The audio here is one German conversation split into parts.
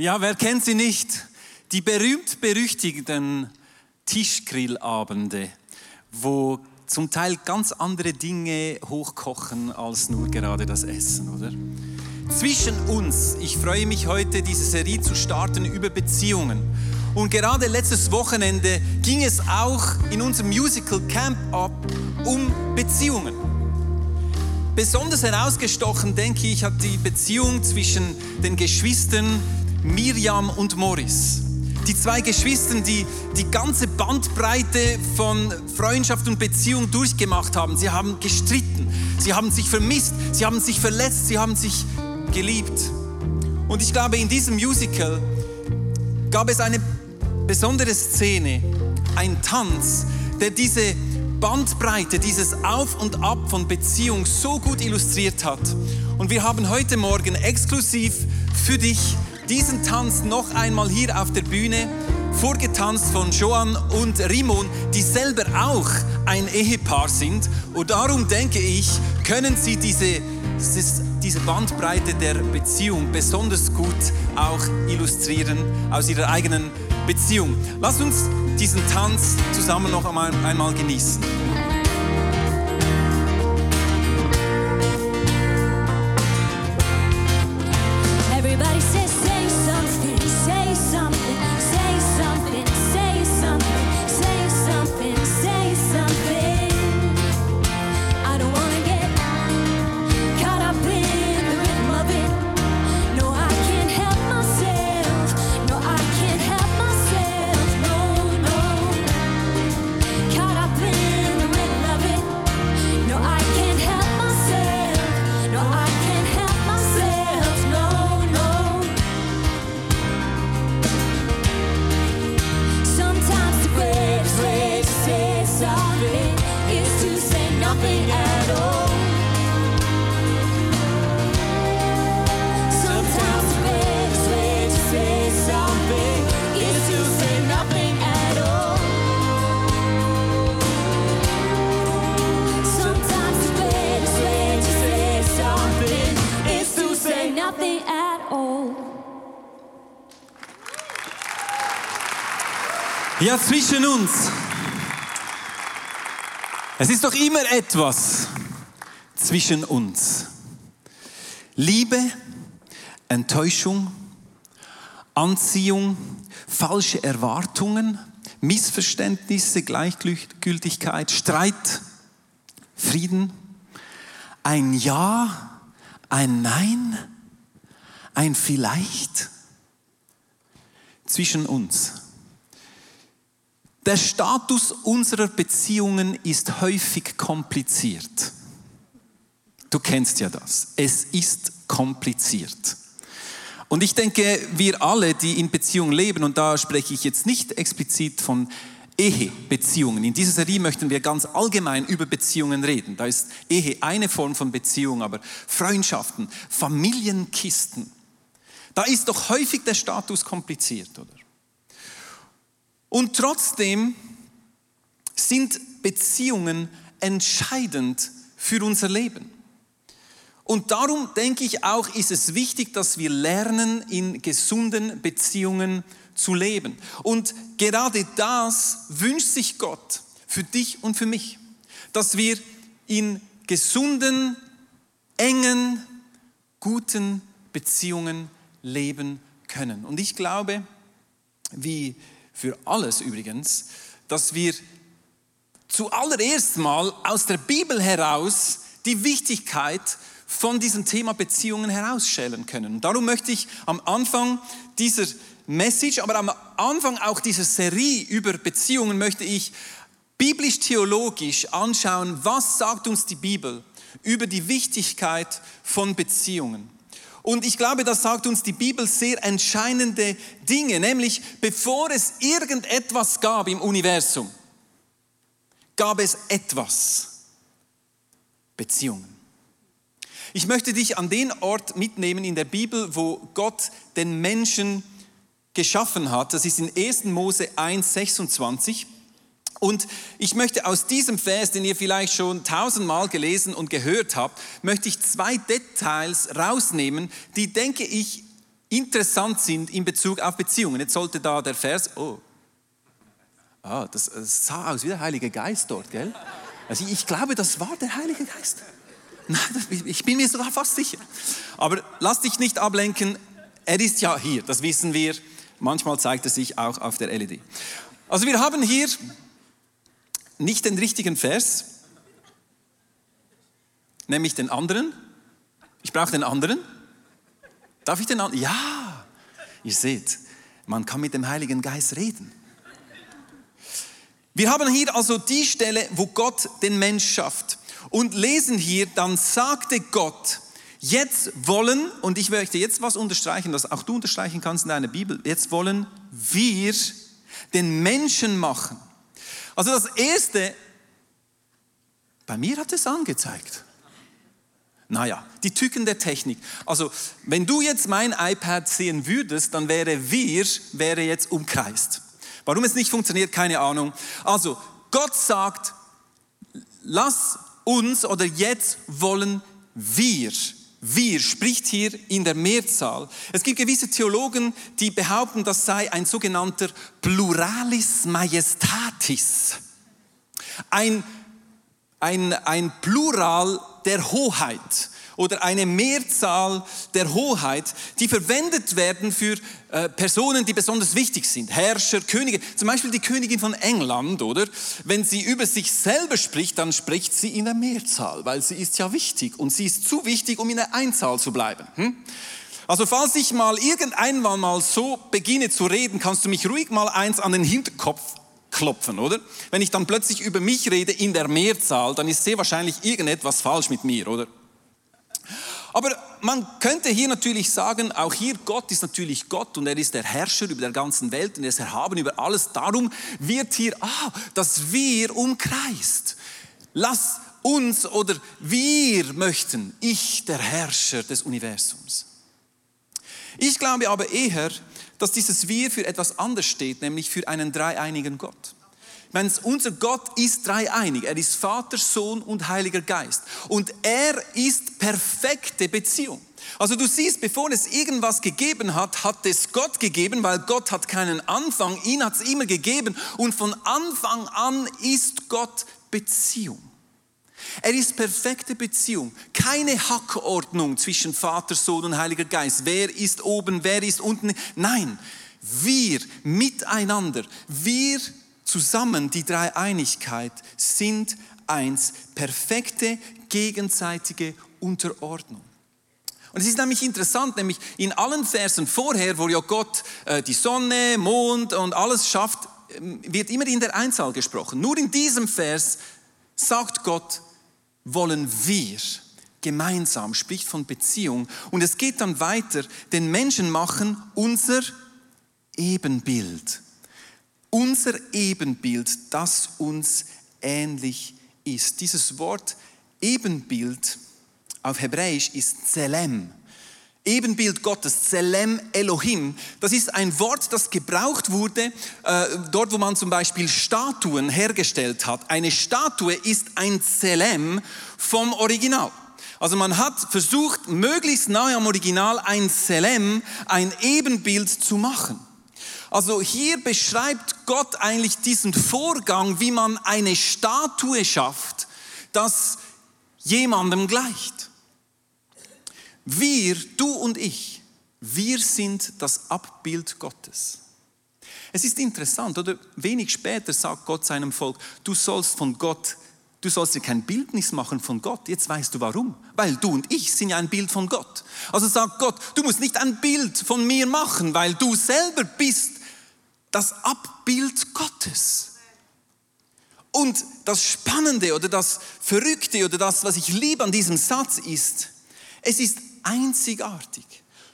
Ja, wer kennt sie nicht? Die berühmt-berüchtigten Tischgrillabende, wo zum Teil ganz andere Dinge hochkochen als nur gerade das Essen, oder? Zwischen uns, ich freue mich heute, diese Serie zu starten über Beziehungen. Und gerade letztes Wochenende ging es auch in unserem Musical Camp Up um Beziehungen. Besonders herausgestochen, denke ich, hat die Beziehung zwischen den Geschwistern Miriam und Morris. Die zwei Geschwister, die die ganze Bandbreite von Freundschaft und Beziehung durchgemacht haben. Sie haben gestritten, sie haben sich vermisst, sie haben sich verletzt, sie haben sich geliebt. Und ich glaube, in diesem Musical gab es eine besondere Szene, ein Tanz, der diese Bandbreite, dieses Auf und Ab von Beziehung so gut illustriert hat. Und wir haben heute Morgen exklusiv für dich diesen Tanz noch einmal hier auf der Bühne vorgetanzt von Joan und Rimon, die selber auch ein Ehepaar sind. Und darum denke ich, können sie diese, diese Bandbreite der Beziehung besonders gut auch illustrieren aus ihrer eigenen Beziehung. Lass uns diesen Tanz zusammen noch einmal, einmal genießen. Ja, zwischen uns. Es ist doch immer etwas zwischen uns. Liebe, Enttäuschung, Anziehung, falsche Erwartungen, Missverständnisse, Gleichgültigkeit, Streit, Frieden, ein Ja, ein Nein, ein Vielleicht zwischen uns. Der Status unserer Beziehungen ist häufig kompliziert. Du kennst ja das. Es ist kompliziert. Und ich denke, wir alle, die in Beziehung leben, und da spreche ich jetzt nicht explizit von Ehebeziehungen. In dieser Serie möchten wir ganz allgemein über Beziehungen reden. Da ist Ehe eine Form von Beziehung, aber Freundschaften, Familienkisten. Da ist doch häufig der Status kompliziert, oder? Und trotzdem sind Beziehungen entscheidend für unser Leben. Und darum denke ich auch, ist es wichtig, dass wir lernen, in gesunden Beziehungen zu leben. Und gerade das wünscht sich Gott für dich und für mich, dass wir in gesunden, engen, guten Beziehungen leben können. Und ich glaube, wie für alles übrigens, dass wir zuallererst mal aus der Bibel heraus die Wichtigkeit von diesem Thema Beziehungen herausstellen können. Und darum möchte ich am Anfang dieser Message, aber am Anfang auch dieser Serie über Beziehungen möchte ich biblisch-theologisch anschauen, was sagt uns die Bibel über die Wichtigkeit von Beziehungen. Und ich glaube, das sagt uns die Bibel sehr entscheidende Dinge, nämlich bevor es irgendetwas gab im Universum, gab es etwas, Beziehungen. Ich möchte dich an den Ort mitnehmen in der Bibel, wo Gott den Menschen geschaffen hat. Das ist in 1. Mose 1, 26. Und ich möchte aus diesem Vers, den ihr vielleicht schon tausendmal gelesen und gehört habt, möchte ich zwei Details rausnehmen, die, denke ich, interessant sind in Bezug auf Beziehungen. Jetzt sollte da der Vers, oh, ah, das, sah aus wie der Heilige Geist dort, gell? Also ich glaube, das war der Heilige Geist. Ich bin mir sogar fast sicher. Aber lass dich nicht ablenken, er ist ja hier, das wissen wir. Manchmal zeigt er sich auch auf der LED. Also wir haben hier nicht den richtigen Vers, nämlich den anderen. Ich brauche den anderen. Darf ich den anderen? Ja, ihr seht, man kann mit dem Heiligen Geist reden. Wir haben hier also die Stelle, wo Gott den Mensch schafft und lesen hier, dann sagte Gott, jetzt wollen, und ich möchte jetzt was unterstreichen, das auch du unterstreichen kannst in deiner Bibel, jetzt wollen wir den Menschen machen. Also das Erste, bei mir hat es angezeigt. Naja, die Tücken der Technik. Also, wenn du jetzt mein iPad sehen würdest, dann wäre wir, wäre jetzt umkreist. Warum es nicht funktioniert, keine Ahnung. Also, Gott sagt, lass uns oder jetzt wollen wir. Wir spricht hier in der Mehrzahl. Es gibt gewisse Theologen, die behaupten, das sei ein sogenannter Pluralis Majestatis. Ein, ein, ein Plural der Hoheit oder eine Mehrzahl der Hoheit, die verwendet werden für äh, Personen, die besonders wichtig sind. Herrscher, Könige. Zum Beispiel die Königin von England, oder? Wenn sie über sich selber spricht, dann spricht sie in der Mehrzahl, weil sie ist ja wichtig und sie ist zu wichtig, um in der Einzahl zu bleiben. Hm? Also falls ich mal irgendeinmal mal so beginne zu reden, kannst du mich ruhig mal eins an den Hinterkopf klopfen, oder? Wenn ich dann plötzlich über mich rede in der Mehrzahl, dann ist sehr wahrscheinlich irgendetwas falsch mit mir, oder? Aber man könnte hier natürlich sagen, auch hier Gott ist natürlich Gott und er ist der Herrscher über der ganzen Welt und er ist erhaben über alles. Darum wird hier, ah, das Wir umkreist. Lass uns oder wir möchten, ich der Herrscher des Universums. Ich glaube aber eher, dass dieses Wir für etwas anderes steht, nämlich für einen dreieinigen Gott. Wenn unser Gott ist dreieinig. Er ist Vater, Sohn und Heiliger Geist. Und er ist perfekte Beziehung. Also du siehst, bevor es irgendwas gegeben hat, hat es Gott gegeben, weil Gott hat keinen Anfang, ihn hat es immer gegeben und von Anfang an ist Gott Beziehung. Er ist perfekte Beziehung, keine Hackordnung zwischen Vater, Sohn und Heiliger Geist. Wer ist oben, wer ist unten? Nein, wir miteinander, wir zusammen, die Dreieinigkeit, sind eins, perfekte gegenseitige Unterordnung. Und es ist nämlich interessant, nämlich in allen Versen vorher, wo ja Gott äh, die Sonne, Mond und alles schafft, ähm, wird immer in der Einzahl gesprochen. Nur in diesem Vers sagt Gott, wollen wir gemeinsam, spricht von Beziehung. Und es geht dann weiter, den Menschen machen unser Ebenbild unser Ebenbild, das uns ähnlich ist. Dieses Wort Ebenbild auf Hebräisch ist Zelem. Ebenbild Gottes, Zelem Elohim, das ist ein Wort, das gebraucht wurde, äh, dort wo man zum Beispiel Statuen hergestellt hat. Eine Statue ist ein Zelem vom Original. Also man hat versucht, möglichst nahe am Original ein Zelem, ein Ebenbild zu machen. Also hier beschreibt Gott eigentlich diesen Vorgang, wie man eine Statue schafft, das jemandem gleicht. Wir, du und ich, wir sind das Abbild Gottes. Es ist interessant, oder wenig später sagt Gott seinem Volk, du sollst von Gott, du sollst dir kein Bildnis machen von Gott. Jetzt weißt du warum. Weil du und ich sind ja ein Bild von Gott. Also sagt Gott, du musst nicht ein Bild von mir machen, weil du selber bist das Abbild Gottes. Und das Spannende oder das Verrückte oder das, was ich liebe an diesem Satz ist, es ist einzigartig.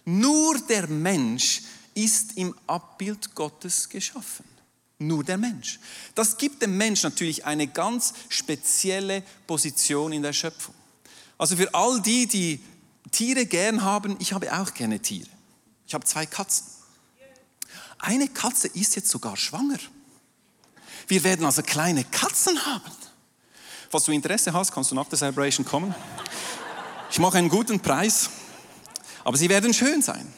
Nur der Mensch ist im Abbild Gottes geschaffen. Nur der Mensch. Das gibt dem Mensch natürlich eine ganz spezielle Position in der Schöpfung. Also für all die, die Tiere gern haben, ich habe auch gerne Tiere. Ich habe zwei Katzen. Eine Katze ist jetzt sogar schwanger. Wir werden also kleine Katzen haben. Falls du Interesse hast, kannst du nach der Celebration kommen. Ich mache einen guten Preis, aber sie werden schön sein.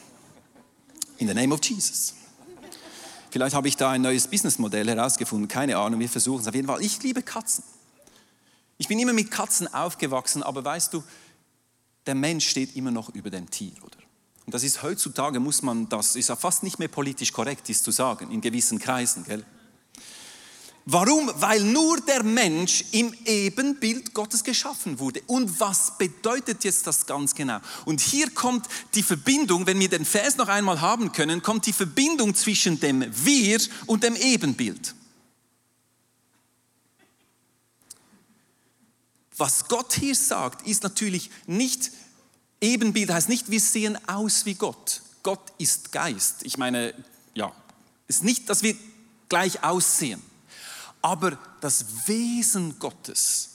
In the name of Jesus. Vielleicht habe ich da ein neues Businessmodell herausgefunden, keine Ahnung, wir versuchen es auf jeden Fall. Ich liebe Katzen. Ich bin immer mit Katzen aufgewachsen, aber weißt du, der Mensch steht immer noch über dem Tier, oder? Und das ist heutzutage, muss man, das ist ja fast nicht mehr politisch korrekt, dies zu sagen, in gewissen Kreisen, gell? Warum? Weil nur der Mensch im Ebenbild Gottes geschaffen wurde. Und was bedeutet jetzt das ganz genau? Und hier kommt die Verbindung, wenn wir den Vers noch einmal haben können, kommt die Verbindung zwischen dem Wir und dem Ebenbild. Was Gott hier sagt, ist natürlich nicht, Ebenbild heißt nicht, wir sehen aus wie Gott. Gott ist Geist. Ich meine, ja, ist nicht, dass wir gleich aussehen. Aber das Wesen Gottes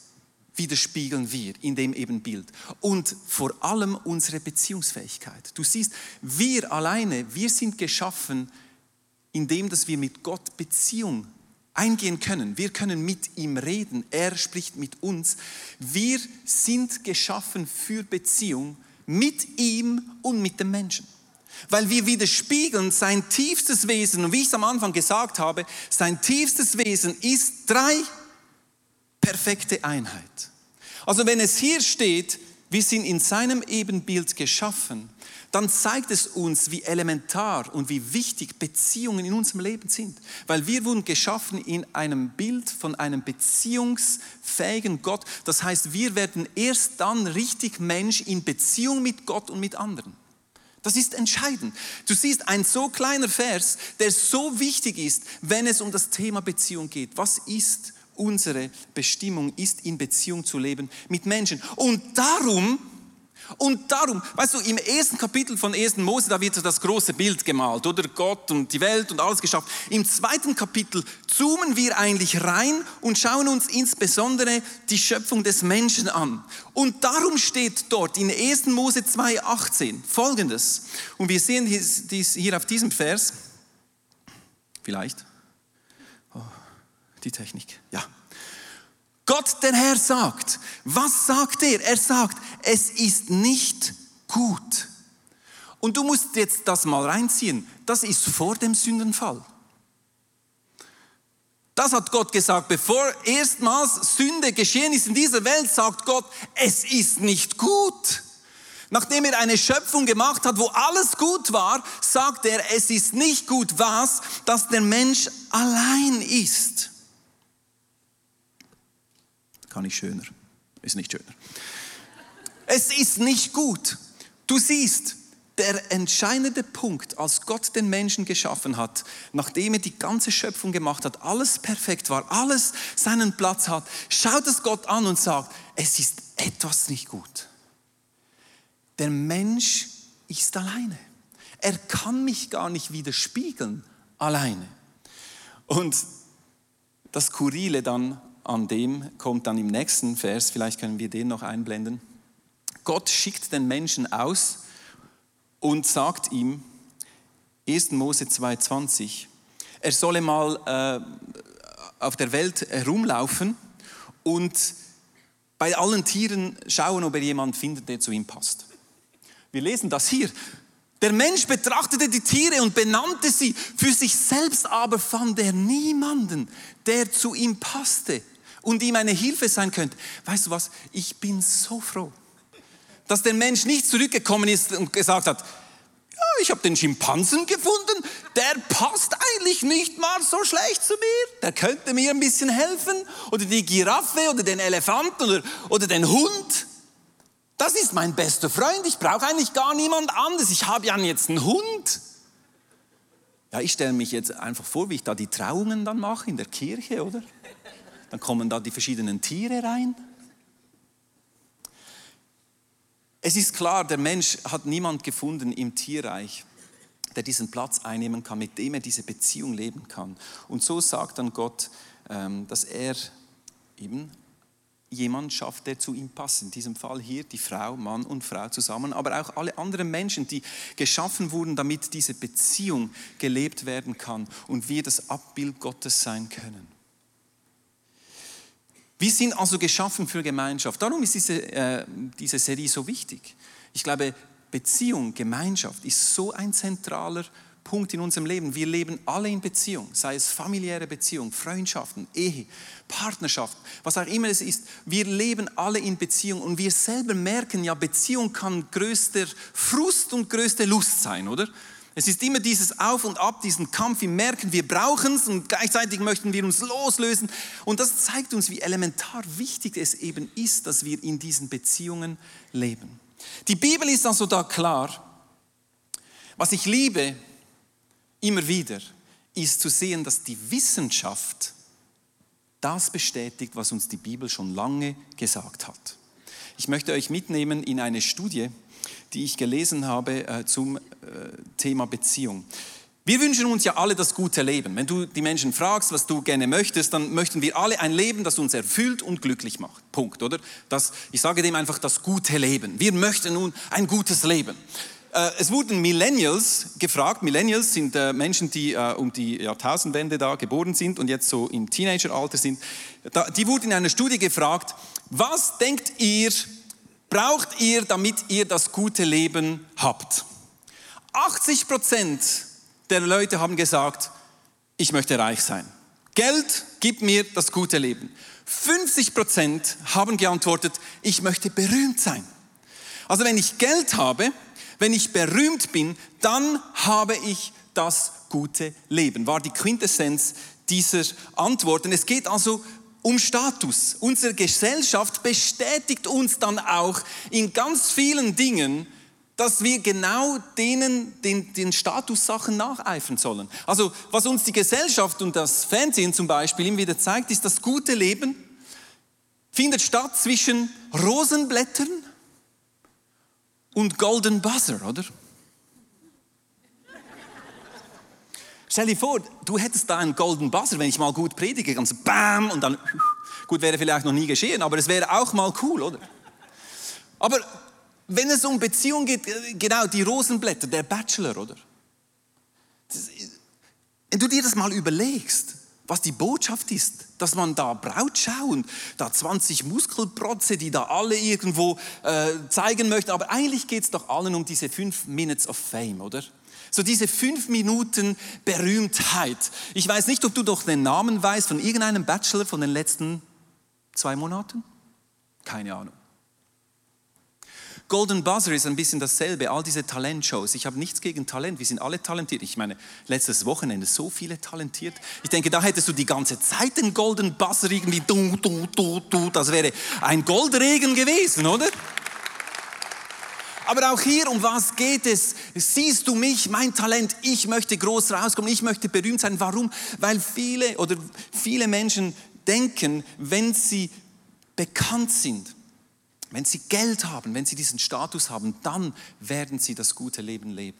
widerspiegeln wir in dem Ebenbild und vor allem unsere Beziehungsfähigkeit. Du siehst, wir alleine, wir sind geschaffen, indem dass wir mit Gott Beziehung eingehen können. Wir können mit ihm reden. Er spricht mit uns. Wir sind geschaffen für Beziehung mit ihm und mit dem Menschen weil wir widerspiegeln sein tiefstes Wesen. Und wie ich es am Anfang gesagt habe, sein tiefstes Wesen ist drei perfekte Einheit. Also wenn es hier steht, wir sind in seinem Ebenbild geschaffen, dann zeigt es uns, wie elementar und wie wichtig Beziehungen in unserem Leben sind. Weil wir wurden geschaffen in einem Bild von einem beziehungsfähigen Gott. Das heißt, wir werden erst dann richtig Mensch in Beziehung mit Gott und mit anderen. Das ist entscheidend. Du siehst ein so kleiner Vers, der so wichtig ist, wenn es um das Thema Beziehung geht. Was ist unsere Bestimmung? Ist in Beziehung zu leben mit Menschen. Und darum und darum, weißt du, im ersten Kapitel von 1. Mose, da wird das große Bild gemalt, oder Gott und die Welt und alles geschafft. Im zweiten Kapitel zoomen wir eigentlich rein und schauen uns insbesondere die Schöpfung des Menschen an. Und darum steht dort in 1. Mose 2,18 folgendes. Und wir sehen dies hier auf diesem Vers, vielleicht, oh, die Technik, ja. Gott, der Herr, sagt, was sagt er? Er sagt, es ist nicht gut. Und du musst jetzt das mal reinziehen. Das ist vor dem Sündenfall. Das hat Gott gesagt, bevor erstmals Sünde geschehen ist in dieser Welt, sagt Gott, es ist nicht gut. Nachdem er eine Schöpfung gemacht hat, wo alles gut war, sagt er, es ist nicht gut was, dass der Mensch allein ist. Kann ich schöner. Ist nicht schöner. Es ist nicht gut. Du siehst, der entscheidende Punkt, als Gott den Menschen geschaffen hat, nachdem er die ganze Schöpfung gemacht hat, alles perfekt war, alles seinen Platz hat, schaut es Gott an und sagt, es ist etwas nicht gut. Der Mensch ist alleine. Er kann mich gar nicht widerspiegeln alleine. Und das Kurile dann an dem kommt dann im nächsten Vers, vielleicht können wir den noch einblenden. Gott schickt den Menschen aus und sagt ihm, 1. Mose 2,20, er solle mal äh, auf der Welt herumlaufen und bei allen Tieren schauen, ob er jemanden findet, der zu ihm passt. Wir lesen das hier. Der Mensch betrachtete die Tiere und benannte sie. Für sich selbst aber fand er niemanden, der zu ihm passte und ihm eine Hilfe sein könnte. Weißt du was? Ich bin so froh, dass der Mensch nicht zurückgekommen ist und gesagt hat, ja, ich habe den Schimpansen gefunden, der passt eigentlich nicht mal so schlecht zu mir, der könnte mir ein bisschen helfen. Oder die Giraffe oder den Elefanten oder, oder den Hund. Das ist mein bester Freund, ich brauche eigentlich gar niemand anderes, ich habe ja jetzt einen Hund. Ja, ich stelle mich jetzt einfach vor, wie ich da die Trauungen dann mache in der Kirche, oder? Dann kommen da die verschiedenen Tiere rein. Es ist klar, der Mensch hat niemand gefunden im Tierreich, der diesen Platz einnehmen kann, mit dem er diese Beziehung leben kann. Und so sagt dann Gott, ähm, dass er eben jemand schafft, der zu ihm passt. In diesem Fall hier die Frau, Mann und Frau zusammen, aber auch alle anderen Menschen, die geschaffen wurden, damit diese Beziehung gelebt werden kann und wir das Abbild Gottes sein können. Wir sind also geschaffen für Gemeinschaft. Darum ist diese, äh, diese Serie so wichtig. Ich glaube, Beziehung, Gemeinschaft ist so ein zentraler Punkt in unserem Leben. Wir leben alle in Beziehung, sei es familiäre Beziehung, Freundschaften, Ehe, Partnerschaft, was auch immer es ist. Wir leben alle in Beziehung und wir selber merken ja, Beziehung kann größter Frust und größte Lust sein, oder? Es ist immer dieses Auf und Ab, diesen Kampf. Wir merken, wir brauchen es und gleichzeitig möchten wir uns loslösen. Und das zeigt uns, wie elementar wichtig es eben ist, dass wir in diesen Beziehungen leben. Die Bibel ist also da klar. Was ich liebe, immer wieder, ist zu sehen, dass die Wissenschaft das bestätigt, was uns die Bibel schon lange gesagt hat. Ich möchte euch mitnehmen in eine Studie, die ich gelesen habe äh, zum äh, Thema Beziehung. Wir wünschen uns ja alle das gute Leben. Wenn du die Menschen fragst, was du gerne möchtest, dann möchten wir alle ein Leben, das uns erfüllt und glücklich macht. Punkt, oder? Das, ich sage dem einfach das gute Leben. Wir möchten nun ein gutes Leben. Äh, es wurden Millennials gefragt. Millennials sind äh, Menschen, die äh, um die Jahrtausendwende da geboren sind und jetzt so im Teenageralter sind. Die wurden in einer Studie gefragt, was denkt ihr, braucht ihr, damit ihr das gute Leben habt? 80 Prozent der Leute haben gesagt, ich möchte reich sein. Geld gibt mir das gute Leben. 50 Prozent haben geantwortet, ich möchte berühmt sein. Also wenn ich Geld habe, wenn ich berühmt bin, dann habe ich das gute Leben. War die Quintessenz dieser Antworten. Es geht also um Status. Unsere Gesellschaft bestätigt uns dann auch in ganz vielen Dingen, dass wir genau denen, den, den Statussachen nacheifern sollen. Also was uns die Gesellschaft und das Fernsehen zum Beispiel immer wieder zeigt, ist, das gute Leben findet statt zwischen Rosenblättern und Golden Buzzer, oder? Stell dir vor, du hättest da einen Golden Buzzer, wenn ich mal gut predige, ganz BAM und dann, gut, wäre vielleicht noch nie geschehen, aber es wäre auch mal cool, oder? Aber wenn es um Beziehung geht, genau, die Rosenblätter, der Bachelor, oder? wenn du dir das mal überlegst, was die Botschaft ist, dass man da Brautschau und da 20 Muskelprotze, die da alle irgendwo äh, zeigen möchten, aber eigentlich geht es doch allen um diese fünf Minutes of Fame, oder? So diese fünf Minuten Berühmtheit. Ich weiß nicht, ob du doch den Namen weißt von irgendeinem Bachelor von den letzten zwei Monaten? Keine Ahnung. Golden Buzzer ist ein bisschen dasselbe, all diese Talentshows. Ich habe nichts gegen Talent, wir sind alle talentiert. Ich meine, letztes Wochenende so viele talentiert. Ich denke, da hättest du die ganze Zeit den Golden Buzzer irgendwie, du, du, du, du. das wäre ein Goldregen gewesen, oder? Aber auch hier, um was geht es? Siehst du mich, mein Talent, ich möchte groß rauskommen, ich möchte berühmt sein. Warum? Weil viele oder viele Menschen denken, wenn sie bekannt sind, wenn sie Geld haben, wenn sie diesen Status haben, dann werden sie das gute Leben leben.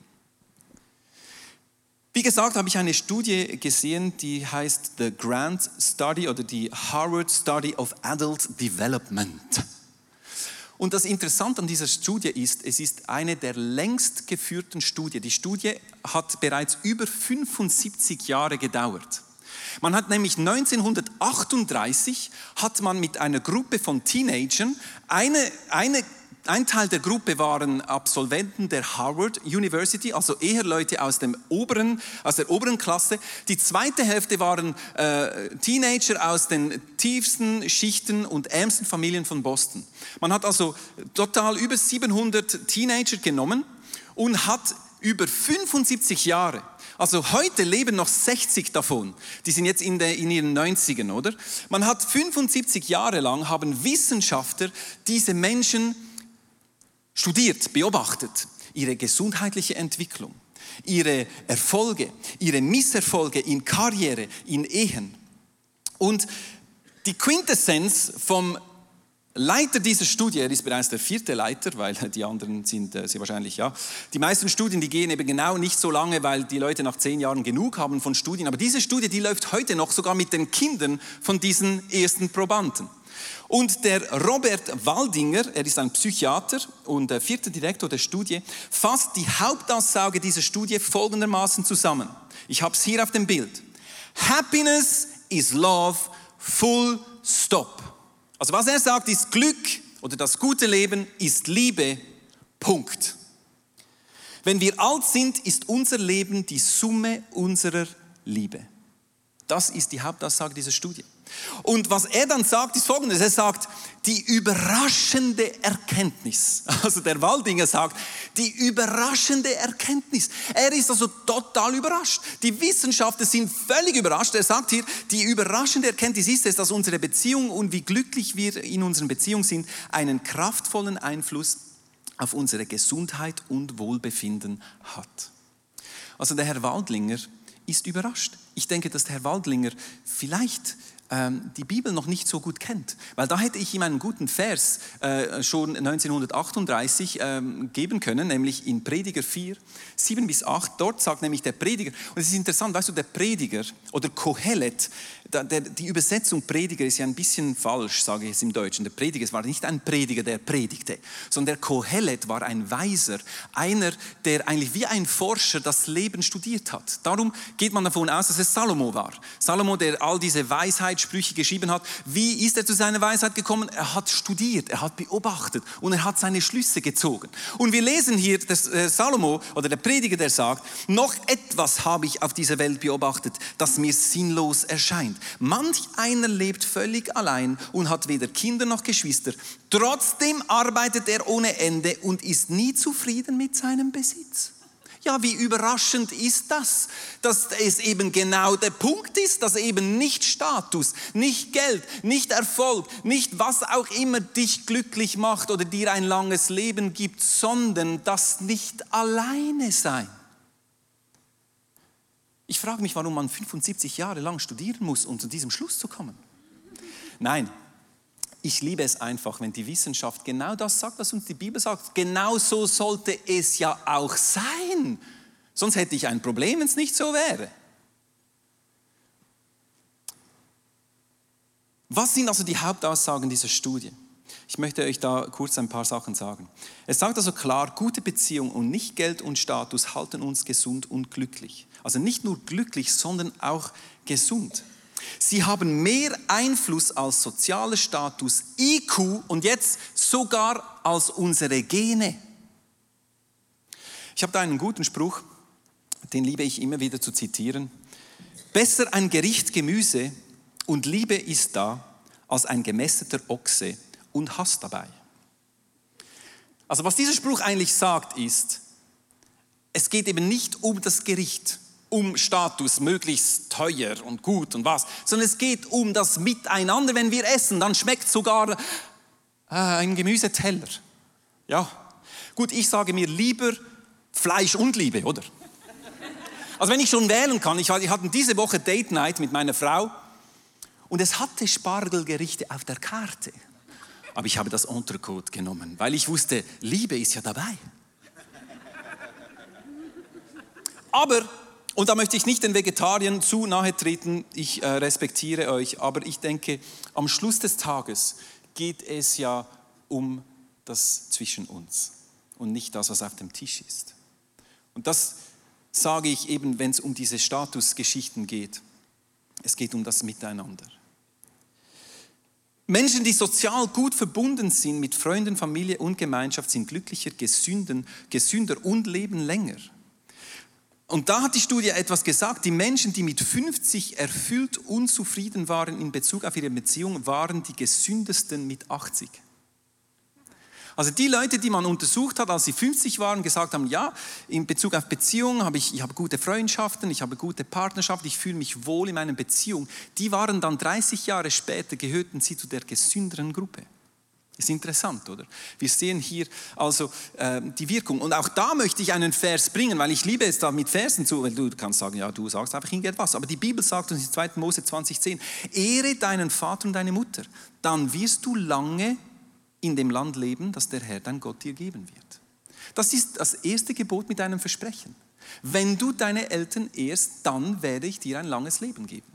Wie gesagt, habe ich eine Studie gesehen, die heißt The Grant Study oder die Harvard Study of Adult Development. Und das Interessante an dieser Studie ist, es ist eine der längst geführten Studien. Die Studie hat bereits über 75 Jahre gedauert. Man hat nämlich 1938 hat man mit einer Gruppe von Teenagern eine, eine ein Teil der Gruppe waren Absolventen der Harvard University, also eher Leute aus, dem oberen, aus der oberen Klasse. Die zweite Hälfte waren äh, Teenager aus den tiefsten Schichten und ärmsten Familien von Boston. Man hat also total über 700 Teenager genommen und hat über 75 Jahre also heute leben noch 60 davon. Die sind jetzt in, der, in ihren 90ern, oder? Man hat 75 Jahre lang, haben Wissenschaftler diese Menschen studiert, beobachtet, ihre gesundheitliche Entwicklung, ihre Erfolge, ihre Misserfolge in Karriere, in Ehen. Und die Quintessenz vom Leiter dieser Studie, er ist bereits der vierte Leiter, weil die anderen sind äh, sehr wahrscheinlich ja. Die meisten Studien, die gehen eben genau nicht so lange, weil die Leute nach zehn Jahren genug haben von Studien. Aber diese Studie, die läuft heute noch sogar mit den Kindern von diesen ersten Probanden. Und der Robert Waldinger, er ist ein Psychiater und der vierte Direktor der Studie, fasst die Hauptaussage dieser Studie folgendermaßen zusammen. Ich habe es hier auf dem Bild. Happiness is love, full stop. Also was er sagt, ist Glück oder das gute Leben ist Liebe. Punkt. Wenn wir alt sind, ist unser Leben die Summe unserer Liebe. Das ist die Hauptaussage dieser Studie. Und was er dann sagt, ist folgendes. Er sagt, die überraschende Erkenntnis. Also der Waldinger sagt, die überraschende Erkenntnis. Er ist also total überrascht. Die Wissenschaftler sind völlig überrascht. Er sagt hier, die überraschende Erkenntnis ist es, dass unsere Beziehung und wie glücklich wir in unseren Beziehungen sind, einen kraftvollen Einfluss auf unsere Gesundheit und Wohlbefinden hat. Also der Herr Waldlinger ist überrascht. Ich denke, dass der Herr Waldlinger vielleicht die Bibel noch nicht so gut kennt. Weil da hätte ich ihm einen guten Vers äh, schon 1938 ähm, geben können, nämlich in Prediger 4, 7 bis 8. Dort sagt nämlich der Prediger, und es ist interessant, weißt du, der Prediger oder Kohelet, der, die Übersetzung Prediger ist ja ein bisschen falsch, sage ich es im Deutschen. Der Prediger war nicht ein Prediger, der predigte, sondern der Kohelet war ein Weiser, einer, der eigentlich wie ein Forscher das Leben studiert hat. Darum geht man davon aus, dass es Salomo war. Salomo, der all diese Weisheitssprüche geschrieben hat. Wie ist er zu seiner Weisheit gekommen? Er hat studiert, er hat beobachtet und er hat seine Schlüsse gezogen. Und wir lesen hier, dass äh, Salomo oder der Prediger, der sagt, noch etwas habe ich auf dieser Welt beobachtet, das mir sinnlos erscheint. Manch einer lebt völlig allein und hat weder Kinder noch Geschwister. Trotzdem arbeitet er ohne Ende und ist nie zufrieden mit seinem Besitz. Ja, wie überraschend ist das, dass es eben genau der Punkt ist, dass eben nicht Status, nicht Geld, nicht Erfolg, nicht was auch immer dich glücklich macht oder dir ein langes Leben gibt, sondern das nicht alleine sein. Ich frage mich, warum man 75 Jahre lang studieren muss, um zu diesem Schluss zu kommen. Nein, ich liebe es einfach, wenn die Wissenschaft genau das sagt, was uns die Bibel sagt. Genau so sollte es ja auch sein. Sonst hätte ich ein Problem, wenn es nicht so wäre. Was sind also die Hauptaussagen dieser Studie? Ich möchte euch da kurz ein paar Sachen sagen. Es sagt also klar, gute Beziehung und nicht Geld und Status halten uns gesund und glücklich. Also nicht nur glücklich, sondern auch gesund. Sie haben mehr Einfluss als sozialer Status, IQ und jetzt sogar als unsere Gene. Ich habe da einen guten Spruch, den liebe ich immer wieder zu zitieren. Besser ein Gericht Gemüse und Liebe ist da, als ein gemästeter Ochse und Hass dabei. Also was dieser Spruch eigentlich sagt ist, es geht eben nicht um das Gericht, um Status, möglichst teuer und gut und was, sondern es geht um das Miteinander. Wenn wir essen, dann schmeckt sogar äh, ein Gemüseteller. Ja, gut, ich sage mir lieber Fleisch und Liebe, oder? Also wenn ich schon wählen kann, ich hatte diese Woche Date Night mit meiner Frau und es hatte Spargelgerichte auf der Karte. Aber ich habe das Entrecote genommen, weil ich wusste, Liebe ist ja dabei. Aber und da möchte ich nicht den Vegetariern zu nahe treten, ich äh, respektiere euch, aber ich denke, am Schluss des Tages geht es ja um das zwischen uns und nicht das, was auf dem Tisch ist. Und das sage ich eben, wenn es um diese Statusgeschichten geht. Es geht um das Miteinander. Menschen, die sozial gut verbunden sind mit Freunden, Familie und Gemeinschaft, sind glücklicher, gesünder, gesünder und leben länger. Und da hat die Studie etwas gesagt, die Menschen, die mit 50 erfüllt unzufrieden waren in Bezug auf ihre Beziehung, waren die gesündesten mit 80. Also die Leute, die man untersucht hat, als sie 50 waren, gesagt haben, ja, in Bezug auf Beziehungen habe ich, ich habe gute Freundschaften, ich habe gute Partnerschaft, ich fühle mich wohl in meiner Beziehung, die waren dann 30 Jahre später, gehörten sie zu der gesünderen Gruppe. Ist interessant, oder? Wir sehen hier also äh, die Wirkung. Und auch da möchte ich einen Vers bringen, weil ich liebe es da mit Versen zu, weil du kannst sagen, ja, du sagst einfach irgendetwas. Aber die Bibel sagt uns in 2. Mose 20,10, ehre deinen Vater und deine Mutter, dann wirst du lange in dem Land leben, das der Herr, dein Gott, dir geben wird. Das ist das erste Gebot mit einem Versprechen. Wenn du deine Eltern ehrst, dann werde ich dir ein langes Leben geben.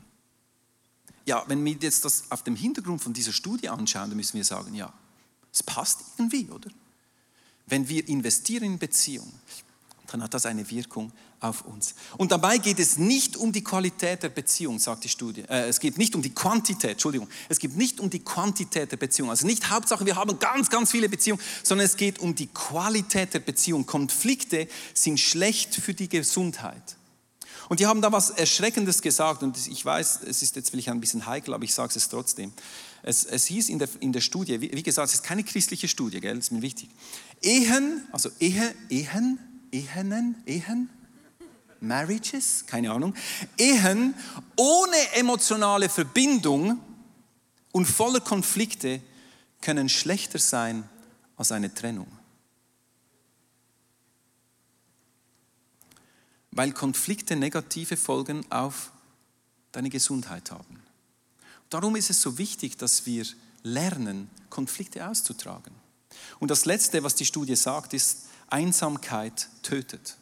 Ja, wenn wir jetzt das auf dem Hintergrund von dieser Studie anschauen, dann müssen wir sagen, ja, es passt irgendwie, oder? Wenn wir investieren in Beziehung, dann hat das eine Wirkung auf uns. Und dabei geht es nicht um die Qualität der Beziehung, sagt die Studie. Äh, es geht nicht um die Quantität, Entschuldigung. Es geht nicht um die Quantität der Beziehung. Also nicht Hauptsache, wir haben ganz, ganz viele Beziehungen, sondern es geht um die Qualität der Beziehung. Konflikte sind schlecht für die Gesundheit. Und die haben da was Erschreckendes gesagt. Und ich weiß, es ist jetzt vielleicht ein bisschen heikel, aber ich sage es trotzdem. Es, es hieß in der, in der Studie, wie, wie gesagt, es ist keine christliche Studie, gell? das ist mir wichtig. Ehen, also Ehe, Ehen, Ehenen, Ehen, Marriages, keine Ahnung, Ehen ohne emotionale Verbindung und voller Konflikte können schlechter sein als eine Trennung. Weil Konflikte negative Folgen auf deine Gesundheit haben. Darum ist es so wichtig, dass wir lernen, Konflikte auszutragen. Und das Letzte, was die Studie sagt, ist, Einsamkeit tötet.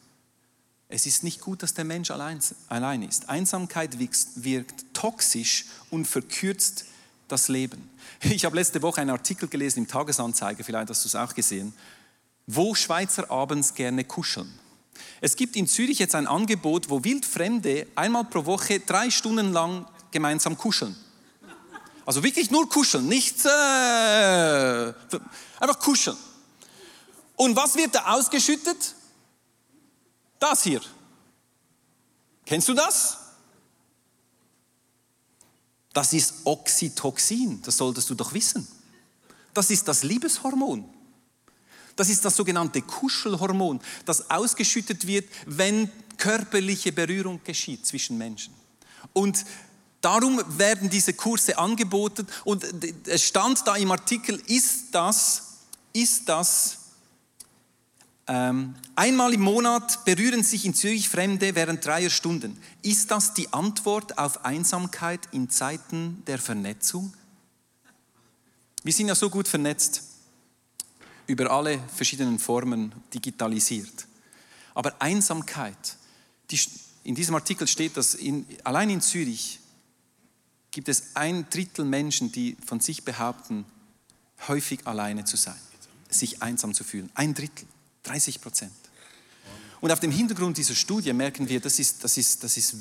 Es ist nicht gut, dass der Mensch allein, allein ist. Einsamkeit wirkt, wirkt toxisch und verkürzt das Leben. Ich habe letzte Woche einen Artikel gelesen im Tagesanzeiger, vielleicht hast du es auch gesehen, wo Schweizer abends gerne kuscheln. Es gibt in Zürich jetzt ein Angebot, wo Wildfremde einmal pro Woche drei Stunden lang gemeinsam kuscheln. Also wirklich nur kuscheln, nichts, äh, einfach kuscheln. Und was wird da ausgeschüttet? Das hier. Kennst du das? Das ist Oxytocin, das solltest du doch wissen. Das ist das Liebeshormon. Das ist das sogenannte Kuschelhormon, das ausgeschüttet wird, wenn körperliche Berührung geschieht zwischen Menschen. Und darum werden diese Kurse angeboten und es stand da im Artikel, ist das, ist das ähm, einmal im Monat berühren sich in Zürich Fremde während dreier Stunden. Ist das die Antwort auf Einsamkeit in Zeiten der Vernetzung? Wir sind ja so gut vernetzt, über alle verschiedenen Formen digitalisiert. Aber Einsamkeit, die, in diesem Artikel steht, dass in, allein in Zürich gibt es ein Drittel Menschen, die von sich behaupten, häufig alleine zu sein, sich einsam zu fühlen. Ein Drittel. 30 Prozent. Und auf dem Hintergrund dieser Studie merken wir, das, ist, das, ist, das, ist,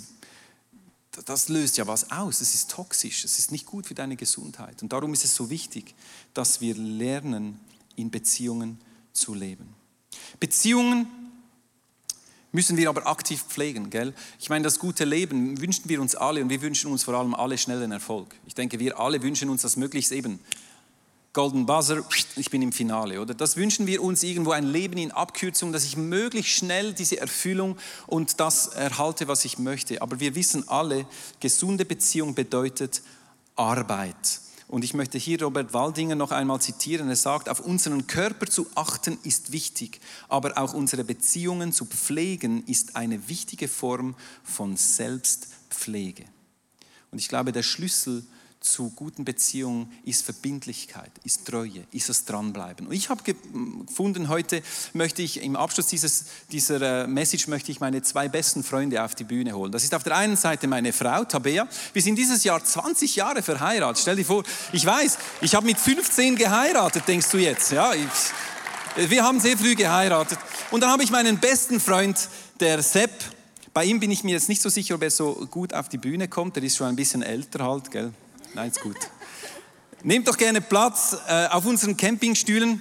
das löst ja was aus. Das ist toxisch. Das ist nicht gut für deine Gesundheit. Und darum ist es so wichtig, dass wir lernen, in Beziehungen zu leben. Beziehungen müssen wir aber aktiv pflegen. Gell? Ich meine, das gute Leben wünschen wir uns alle und wir wünschen uns vor allem alle schnellen Erfolg. Ich denke, wir alle wünschen uns das möglichst eben Golden Buzzer, ich bin im Finale, oder? Das wünschen wir uns irgendwo ein Leben in Abkürzung, dass ich möglichst schnell diese Erfüllung und das erhalte, was ich möchte. Aber wir wissen alle, gesunde Beziehung bedeutet Arbeit. Und ich möchte hier Robert Waldinger noch einmal zitieren. Er sagt, auf unseren Körper zu achten ist wichtig, aber auch unsere Beziehungen zu pflegen ist eine wichtige Form von Selbstpflege. Und ich glaube, der Schlüssel zu guten Beziehungen ist Verbindlichkeit, ist Treue, ist das Dranbleiben. Und ich habe gefunden, heute möchte ich im Abschluss dieses, dieser äh, Message möchte ich meine zwei besten Freunde auf die Bühne holen. Das ist auf der einen Seite meine Frau, Tabea. Wir sind dieses Jahr 20 Jahre verheiratet. Stell dir vor, ich weiß, ich habe mit 15 geheiratet, denkst du jetzt. Ja, ich, wir haben sehr früh geheiratet. Und dann habe ich meinen besten Freund, der Sepp. Bei ihm bin ich mir jetzt nicht so sicher, ob er so gut auf die Bühne kommt. Er ist schon ein bisschen älter halt, gell? Nein, ist gut. Nehmt doch gerne Platz äh, auf unseren Campingstühlen.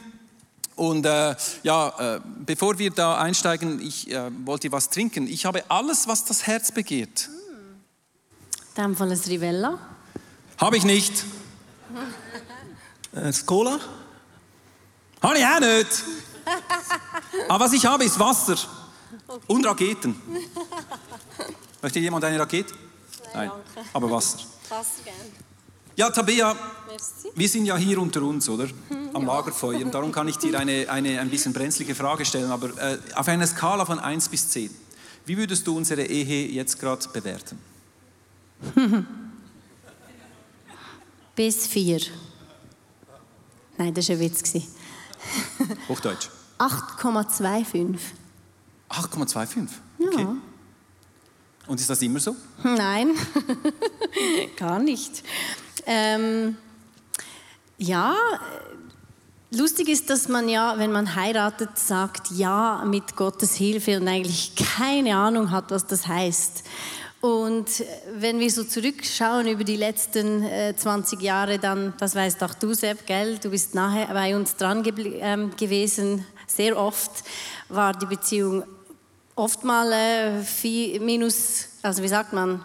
Und äh, ja, äh, bevor wir da einsteigen, ich äh, wollte was trinken. Ich habe alles, was das Herz begehrt. In dem Fall ein Rivella. Habe ich nicht. Äh, Cola? Habe ich auch nicht. Aber was ich habe, ist Wasser okay. und Raketen. Möchte jemand eine Rakete? Nein, Nein. aber Wasser. Wasser gerne. Ja, Tabea, Merci. wir sind ja hier unter uns, oder? Am ja. Lagerfeuer. Und darum kann ich dir eine, eine ein bisschen brenzlige Frage stellen. Aber äh, auf einer Skala von 1 bis 10, wie würdest du unsere Ehe jetzt gerade bewerten? bis 4. Nein, das war ein Witz. Hochdeutsch. 8,25. 8,25? Okay. Ja. Und ist das immer so? Nein, gar nicht. Ähm, ja, lustig ist, dass man ja, wenn man heiratet, sagt ja mit Gottes Hilfe und eigentlich keine Ahnung hat, was das heißt. Und wenn wir so zurückschauen über die letzten äh, 20 Jahre, dann, das weißt auch du, Sepp, gell? Du bist nahe bei uns dran ähm, gewesen. Sehr oft war die Beziehung oft mal äh, minus, also wie sagt man?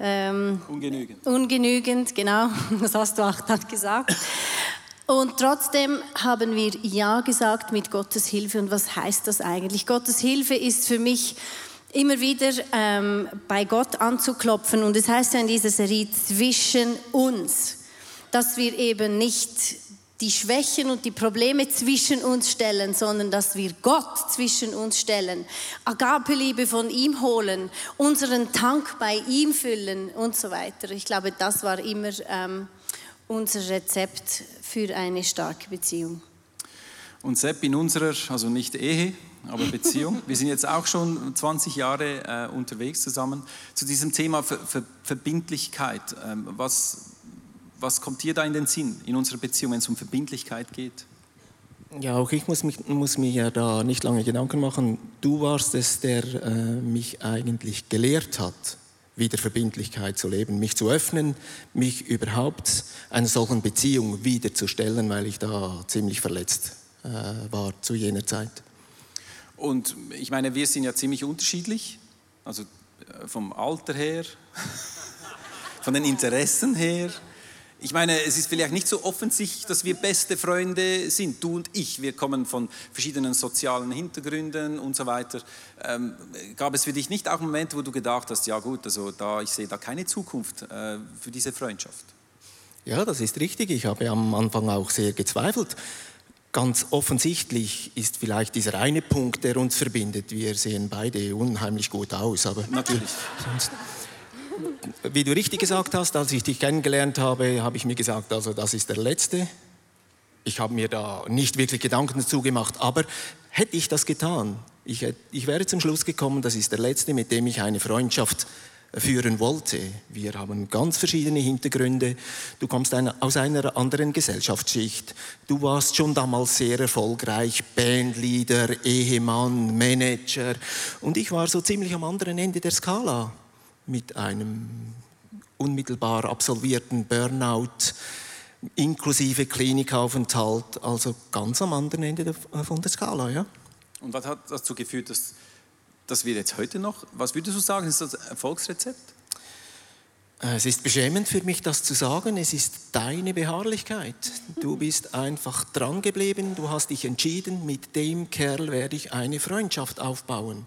Ähm, ungenügend. Ungenügend, genau. Das hast du auch dann gesagt. Und trotzdem haben wir Ja gesagt mit Gottes Hilfe. Und was heißt das eigentlich? Gottes Hilfe ist für mich immer wieder ähm, bei Gott anzuklopfen. Und es das heißt ja in dieser Serie zwischen uns, dass wir eben nicht die Schwächen und die Probleme zwischen uns stellen, sondern dass wir Gott zwischen uns stellen, Agape-Liebe von ihm holen, unseren Tank bei ihm füllen und so weiter. Ich glaube, das war immer ähm, unser Rezept für eine starke Beziehung. Und Sepp, in unserer, also nicht Ehe, aber Beziehung, wir sind jetzt auch schon 20 Jahre äh, unterwegs zusammen, zu diesem Thema Ver Ver Verbindlichkeit. Ähm, was, was kommt dir da in den Sinn in unserer Beziehung, wenn es um Verbindlichkeit geht? Ja, auch ich muss, mich, muss mir ja da nicht lange Gedanken machen. Du warst es, der äh, mich eigentlich gelehrt hat, wieder Verbindlichkeit zu leben, mich zu öffnen, mich überhaupt einer solchen Beziehung wieder zu stellen, weil ich da ziemlich verletzt äh, war zu jener Zeit. Und ich meine, wir sind ja ziemlich unterschiedlich, also äh, vom Alter her, von den Interessen her. Ich meine, es ist vielleicht nicht so offensichtlich, dass wir beste Freunde sind, du und ich. Wir kommen von verschiedenen sozialen Hintergründen und so weiter. Ähm, gab es für dich nicht auch Momente, wo du gedacht hast, ja gut, also da, ich sehe da keine Zukunft äh, für diese Freundschaft? Ja, das ist richtig. Ich habe am Anfang auch sehr gezweifelt. Ganz offensichtlich ist vielleicht dieser eine Punkt, der uns verbindet. Wir sehen beide unheimlich gut aus, aber natürlich. Sonst wie du richtig gesagt hast, als ich dich kennengelernt habe, habe ich mir gesagt, also das ist der letzte. Ich habe mir da nicht wirklich Gedanken dazu gemacht, aber hätte ich das getan, ich, ich wäre zum Schluss gekommen, das ist der letzte, mit dem ich eine Freundschaft führen wollte. Wir haben ganz verschiedene Hintergründe. Du kommst aus einer anderen Gesellschaftsschicht. Du warst schon damals sehr erfolgreich, Bandleader, Ehemann, Manager. Und ich war so ziemlich am anderen Ende der Skala mit einem unmittelbar absolvierten Burnout inklusive Klinikaufenthalt, also ganz am anderen Ende von der Skala. Ja? Und was hat dazu geführt, dass, dass wir jetzt heute noch, was würdest du sagen, ist das Erfolgsrezept? Äh, es ist beschämend für mich, das zu sagen. Es ist deine Beharrlichkeit. Du bist einfach dran geblieben. Du hast dich entschieden, mit dem Kerl werde ich eine Freundschaft aufbauen.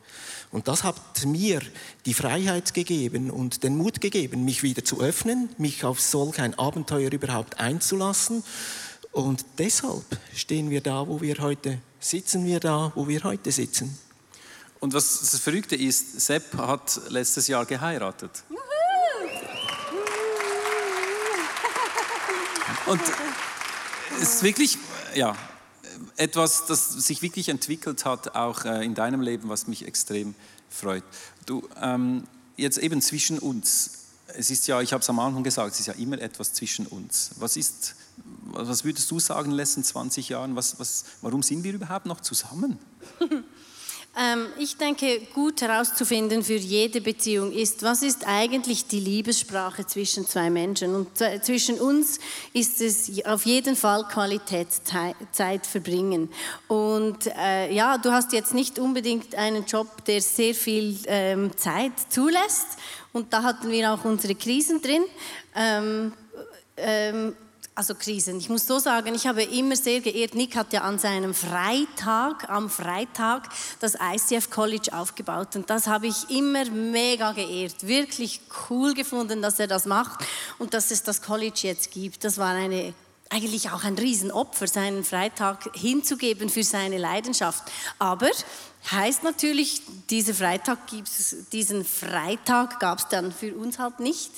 Und das hat mir die Freiheit gegeben und den Mut gegeben, mich wieder zu öffnen, mich auf solch ein Abenteuer überhaupt einzulassen. Und deshalb stehen wir da, wo wir heute sitzen, wir da, wo wir heute sitzen. Und was das Verrückte ist, Sepp hat letztes Jahr geheiratet. Und es ist wirklich, ja, etwas, das sich wirklich entwickelt hat, auch äh, in deinem Leben, was mich extrem freut. Du, ähm, jetzt eben zwischen uns. Es ist ja, ich habe es am Anfang gesagt, es ist ja immer etwas zwischen uns. Was ist, was würdest du sagen in den letzten 20 Jahren? Was, was, warum sind wir überhaupt noch zusammen? Ähm, ich denke, gut herauszufinden für jede Beziehung ist, was ist eigentlich die Liebessprache zwischen zwei Menschen. Und zwischen uns ist es auf jeden Fall Qualitätszeit verbringen. Und äh, ja, du hast jetzt nicht unbedingt einen Job, der sehr viel ähm, Zeit zulässt. Und da hatten wir auch unsere Krisen drin. Ähm, ähm, also Krisen. Ich muss so sagen, ich habe immer sehr geehrt, Nick hat ja an seinem Freitag, am Freitag, das ICF College aufgebaut und das habe ich immer mega geehrt. Wirklich cool gefunden, dass er das macht und dass es das College jetzt gibt. Das war eine eigentlich auch ein Riesenopfer, seinen Freitag hinzugeben für seine Leidenschaft. Aber heißt natürlich, dieser Freitag gibt's, diesen Freitag gab es dann für uns halt nicht.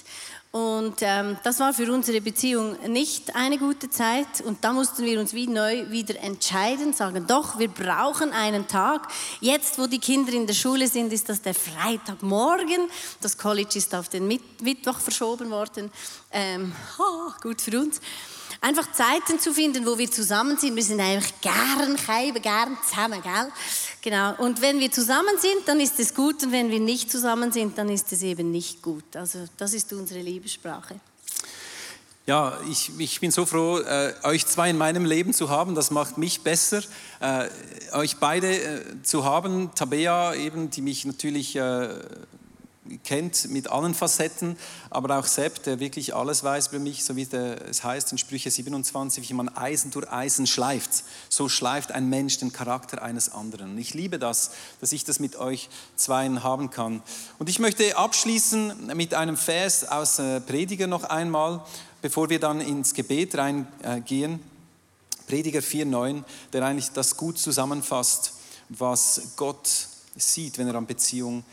Und ähm, das war für unsere Beziehung nicht eine gute Zeit. Und da mussten wir uns wie neu wieder entscheiden, sagen, doch, wir brauchen einen Tag. Jetzt, wo die Kinder in der Schule sind, ist das der Freitagmorgen. Das College ist auf den Mittwoch verschoben worden. Ähm, oh, gut für uns. Einfach Zeiten zu finden, wo wir zusammen sind. Wir sind eigentlich gern Keiben, gern zusammen, gell? Genau. Und wenn wir zusammen sind, dann ist es gut. Und wenn wir nicht zusammen sind, dann ist es eben nicht gut. Also das ist unsere Liebessprache. Ja, ich, ich bin so froh, äh, euch zwei in meinem Leben zu haben. Das macht mich besser, äh, euch beide äh, zu haben. Tabea eben, die mich natürlich äh, kennt mit allen Facetten, aber auch Sepp, der wirklich alles weiß über mich, so wie der, es heißt in Sprüche 27, wie man Eisen durch Eisen schleift. So schleift ein Mensch den Charakter eines anderen. Ich liebe das, dass ich das mit euch zweien haben kann. Und ich möchte abschließen mit einem Vers aus äh, Prediger noch einmal, bevor wir dann ins Gebet reingehen. Prediger 4,9, der eigentlich das gut zusammenfasst, was Gott sieht, wenn er an Beziehung.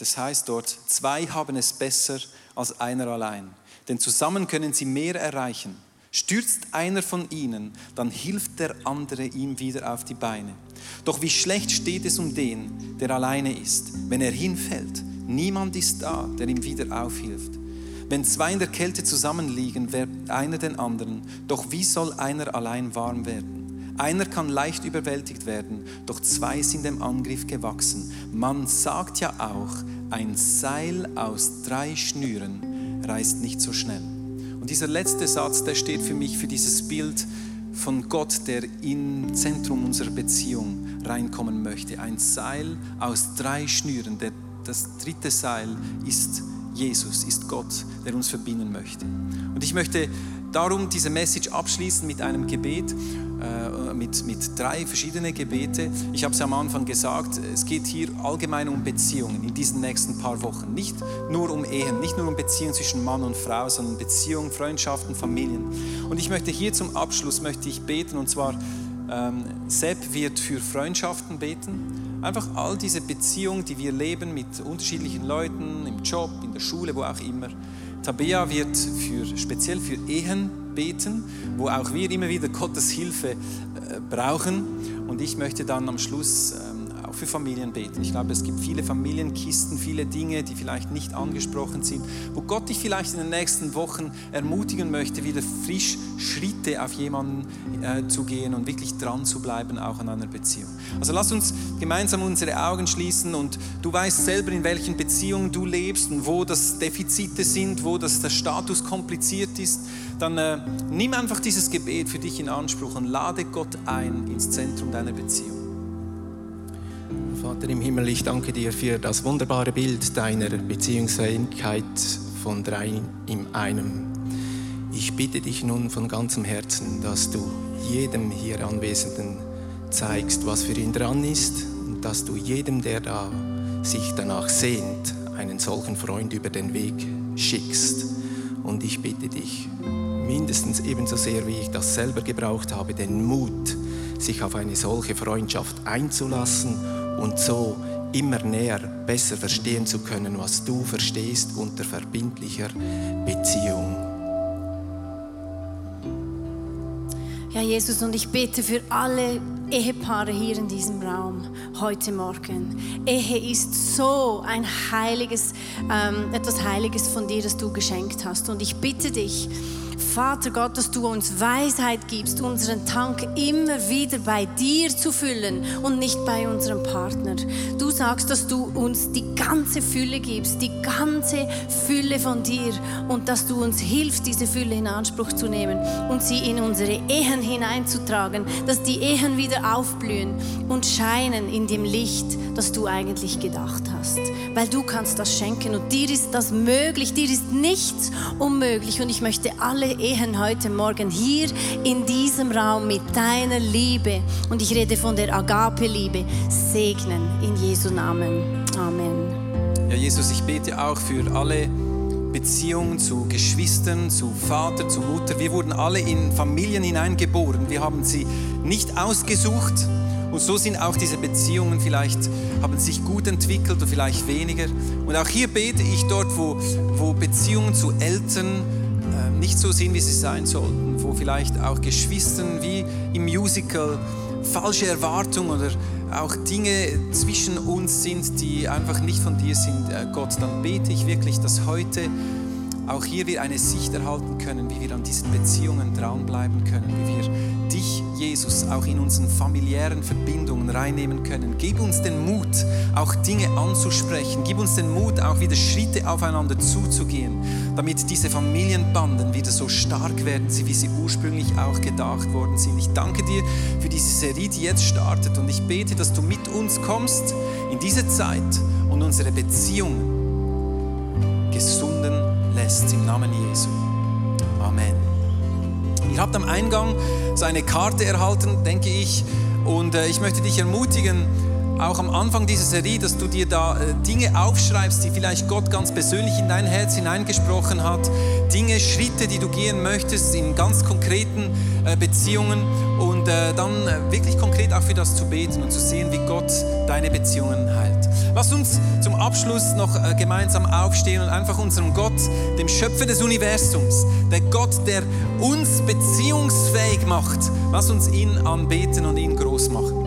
Das heißt dort, zwei haben es besser als einer allein. Denn zusammen können sie mehr erreichen. Stürzt einer von ihnen, dann hilft der andere ihm wieder auf die Beine. Doch wie schlecht steht es um den, der alleine ist, wenn er hinfällt. Niemand ist da, der ihm wieder aufhilft. Wenn zwei in der Kälte zusammenliegen, wärmt einer den anderen. Doch wie soll einer allein warm werden? Einer kann leicht überwältigt werden, doch zwei sind dem Angriff gewachsen. Man sagt ja auch, ein Seil aus drei Schnüren reißt nicht so schnell. Und dieser letzte Satz, der steht für mich für dieses Bild von Gott, der im Zentrum unserer Beziehung reinkommen möchte. Ein Seil aus drei Schnüren. Der, das dritte Seil ist Jesus, ist Gott, der uns verbinden möchte. Und ich möchte darum diese Message abschließen mit einem Gebet, mit, mit drei verschiedenen Gebete. Ich habe es am Anfang gesagt, es geht hier allgemein um Beziehungen in diesen nächsten paar Wochen. Nicht nur um Ehen, nicht nur um Beziehungen zwischen Mann und Frau, sondern Beziehungen, Freundschaften, Familien. Und ich möchte hier zum Abschluss möchte ich beten und zwar ähm, Sepp wird für Freundschaften beten. Einfach all diese Beziehungen, die wir leben mit unterschiedlichen Leuten, im Job, in der Schule, wo auch immer. Tabea wird für, speziell für Ehen beten, wo auch wir immer wieder Gottes Hilfe äh, brauchen. Und ich möchte dann am Schluss ähm, auch für Familien beten. Ich glaube, es gibt viele Familienkisten, viele Dinge, die vielleicht nicht angesprochen sind, wo Gott dich vielleicht in den nächsten Wochen ermutigen möchte, wieder frisch Schritte auf jemanden äh, zu gehen und wirklich dran zu bleiben, auch an einer Beziehung. Also lass uns gemeinsam unsere Augen schließen und du weißt selber, in welchen Beziehungen du lebst und wo das Defizite sind, wo das, der Status kompliziert ist. Dann äh, nimm einfach dieses Gebet für dich in Anspruch und lade Gott ein ins Zentrum deiner Beziehung. Vater im Himmel, ich danke dir für das wunderbare Bild deiner Beziehungsfähigkeit von drei in einem. Ich bitte dich nun von ganzem Herzen, dass du jedem hier Anwesenden zeigst, was für ihn dran ist und dass du jedem, der da sich danach sehnt, einen solchen Freund über den Weg schickst. Und ich bitte dich, mindestens ebenso sehr, wie ich das selber gebraucht habe, den Mut, sich auf eine solche Freundschaft einzulassen und so immer näher besser verstehen zu können, was du verstehst unter verbindlicher Beziehung. Ja, Jesus, und ich bete für alle Ehepaare hier in diesem Raum heute Morgen. Ehe ist so ein heiliges, ähm, etwas Heiliges von dir, das du geschenkt hast. Und ich bitte dich, Vater Gott, dass du uns Weisheit gibst, unseren Tank immer wieder bei dir zu füllen und nicht bei unserem Partner. Du sagst, dass du uns die ganze Fülle gibst, die ganze Fülle von dir und dass du uns hilfst, diese Fülle in Anspruch zu nehmen und sie in unsere Ehen hineinzutragen, dass die Ehen wieder aufblühen und scheinen in dem Licht, das du eigentlich gedacht hast. Weil du kannst das schenken und dir ist das möglich, dir ist nichts unmöglich und ich möchte alle Ehen heute Morgen hier in diesem Raum mit deiner Liebe, und ich rede von der Agape-Liebe, segnen in Jesu Namen. Amen. Ja, Jesus, ich bete auch für alle Beziehungen zu Geschwistern, zu Vater, zu Mutter. Wir wurden alle in Familien hineingeboren. Wir haben sie nicht ausgesucht. Und so sind auch diese Beziehungen vielleicht, haben sich gut entwickelt oder vielleicht weniger. Und auch hier bete ich dort, wo, wo Beziehungen zu Eltern nicht so sind, wie sie sein sollten, wo vielleicht auch Geschwistern wie im Musical falsche Erwartungen oder auch Dinge zwischen uns sind, die einfach nicht von dir sind, äh, Gott, dann bete ich wirklich, dass heute auch hier wir eine Sicht erhalten können, wie wir an diesen Beziehungen dranbleiben können, wie wir dich, Jesus, auch in unseren familiären Verbindungen reinnehmen können. Gib uns den Mut, auch Dinge anzusprechen. Gib uns den Mut, auch wieder Schritte aufeinander zuzugehen, damit diese Familienbanden wieder so stark werden, wie sie ursprünglich auch gedacht worden sind. Ich danke dir für diese Serie, die jetzt startet und ich bete, dass du mit uns kommst in diese Zeit und unsere Beziehungen gesunden lässt. Im Namen Jesu. Amen. Ihr habt am Eingang so eine Karte erhalten, denke ich, und äh, ich möchte dich ermutigen, auch am Anfang dieser Serie, dass du dir da äh, Dinge aufschreibst, die vielleicht Gott ganz persönlich in dein Herz hineingesprochen hat. Dinge, Schritte, die du gehen möchtest in ganz konkreten äh, Beziehungen und dann wirklich konkret auch für das zu beten und zu sehen, wie Gott deine Beziehungen heilt. Lass uns zum Abschluss noch gemeinsam aufstehen und einfach unserem Gott, dem Schöpfer des Universums, der Gott, der uns beziehungsfähig macht, lass uns ihn anbeten und ihn groß machen.